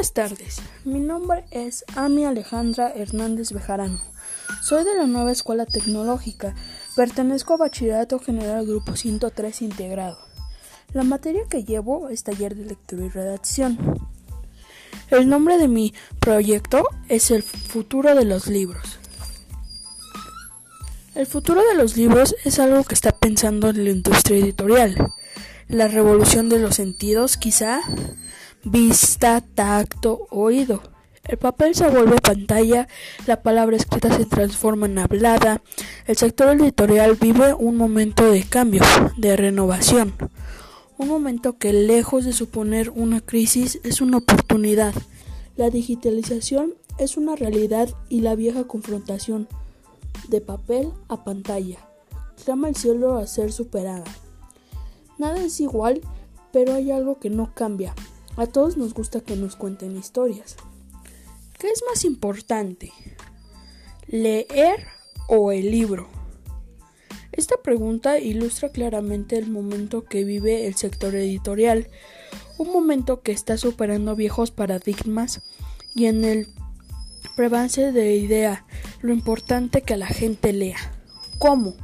Buenas tardes, mi nombre es Ami Alejandra Hernández Bejarano. Soy de la nueva Escuela Tecnológica. Pertenezco a Bachillerato General Grupo 103 Integrado. La materia que llevo es taller de lectura y redacción. El nombre de mi proyecto es El futuro de los libros. El futuro de los libros es algo que está pensando en la industria editorial. La revolución de los sentidos, quizá vista, tacto, oído. El papel se vuelve pantalla, la palabra escrita se transforma en hablada. El sector editorial vive un momento de cambio, de renovación. Un momento que lejos de suponer una crisis es una oportunidad. La digitalización es una realidad y la vieja confrontación de papel a pantalla clama el cielo a ser superada. Nada es igual, pero hay algo que no cambia. A todos nos gusta que nos cuenten historias. ¿Qué es más importante? ¿Leer o el libro? Esta pregunta ilustra claramente el momento que vive el sector editorial, un momento que está superando viejos paradigmas y en el prevance de idea, lo importante que la gente lea. ¿Cómo?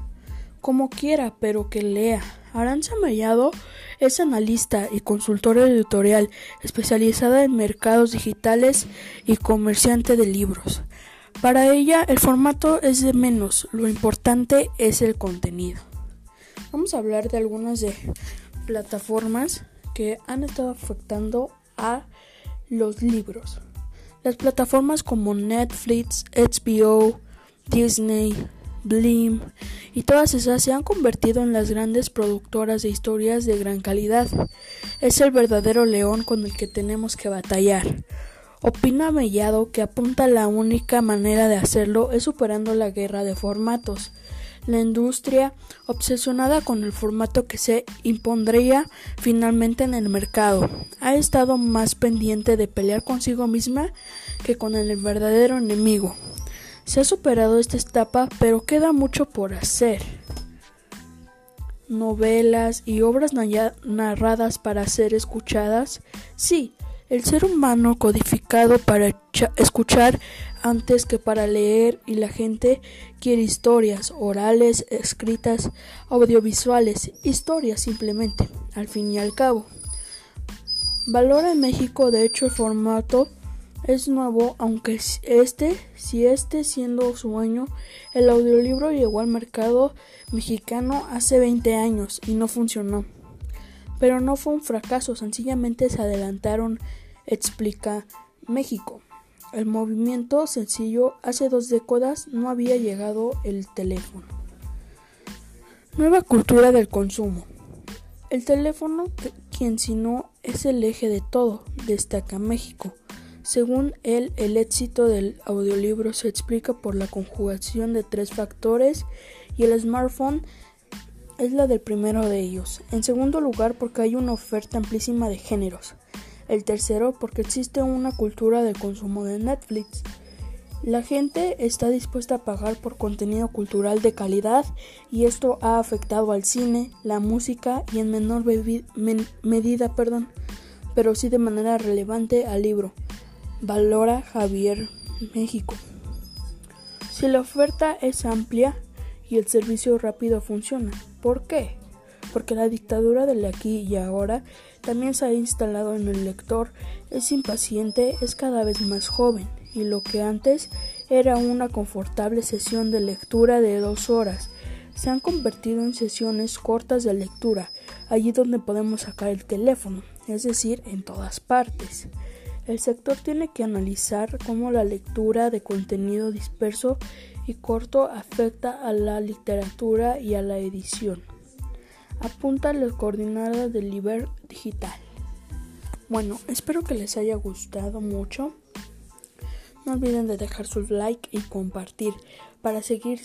Como quiera, pero que lea. Aranza Mellado es analista y consultora editorial especializada en mercados digitales y comerciante de libros. Para ella el formato es de menos, lo importante es el contenido. Vamos a hablar de algunas de plataformas que han estado afectando a los libros. Las plataformas como Netflix, HBO, Disney, Blim y todas esas se han convertido en las grandes productoras de historias de gran calidad. Es el verdadero león con el que tenemos que batallar. Opina Mellado que apunta la única manera de hacerlo es superando la guerra de formatos. La industria, obsesionada con el formato que se impondría finalmente en el mercado, ha estado más pendiente de pelear consigo misma que con el verdadero enemigo, se ha superado esta etapa, pero queda mucho por hacer. Novelas y obras narradas para ser escuchadas. Sí, el ser humano codificado para escuchar antes que para leer y la gente quiere historias orales, escritas, audiovisuales, historias simplemente, al fin y al cabo. Valora en México de hecho el formato es nuevo, aunque este, si este siendo su año, el audiolibro llegó al mercado mexicano hace 20 años y no funcionó. Pero no fue un fracaso, sencillamente se adelantaron, explica México. El movimiento sencillo hace dos décadas no había llegado el teléfono. Nueva cultura del consumo. El teléfono, quien si no es el eje de todo, destaca México. Según él, el éxito del audiolibro se explica por la conjugación de tres factores y el smartphone es la del primero de ellos. En segundo lugar, porque hay una oferta amplísima de géneros. El tercero, porque existe una cultura de consumo de Netflix. La gente está dispuesta a pagar por contenido cultural de calidad y esto ha afectado al cine, la música y en menor medida, perdón, pero sí de manera relevante al libro. Valora Javier México. Si la oferta es amplia y el servicio rápido funciona, ¿por qué? Porque la dictadura del aquí y ahora también se ha instalado en el lector, es impaciente, es cada vez más joven y lo que antes era una confortable sesión de lectura de dos horas se han convertido en sesiones cortas de lectura, allí donde podemos sacar el teléfono, es decir, en todas partes. El sector tiene que analizar cómo la lectura de contenido disperso y corto afecta a la literatura y a la edición. Apunta la coordinada del Liber Digital. Bueno, espero que les haya gustado mucho. No olviden de dejar su like y compartir para seguir,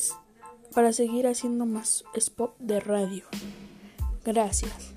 para seguir haciendo más spot de radio. Gracias.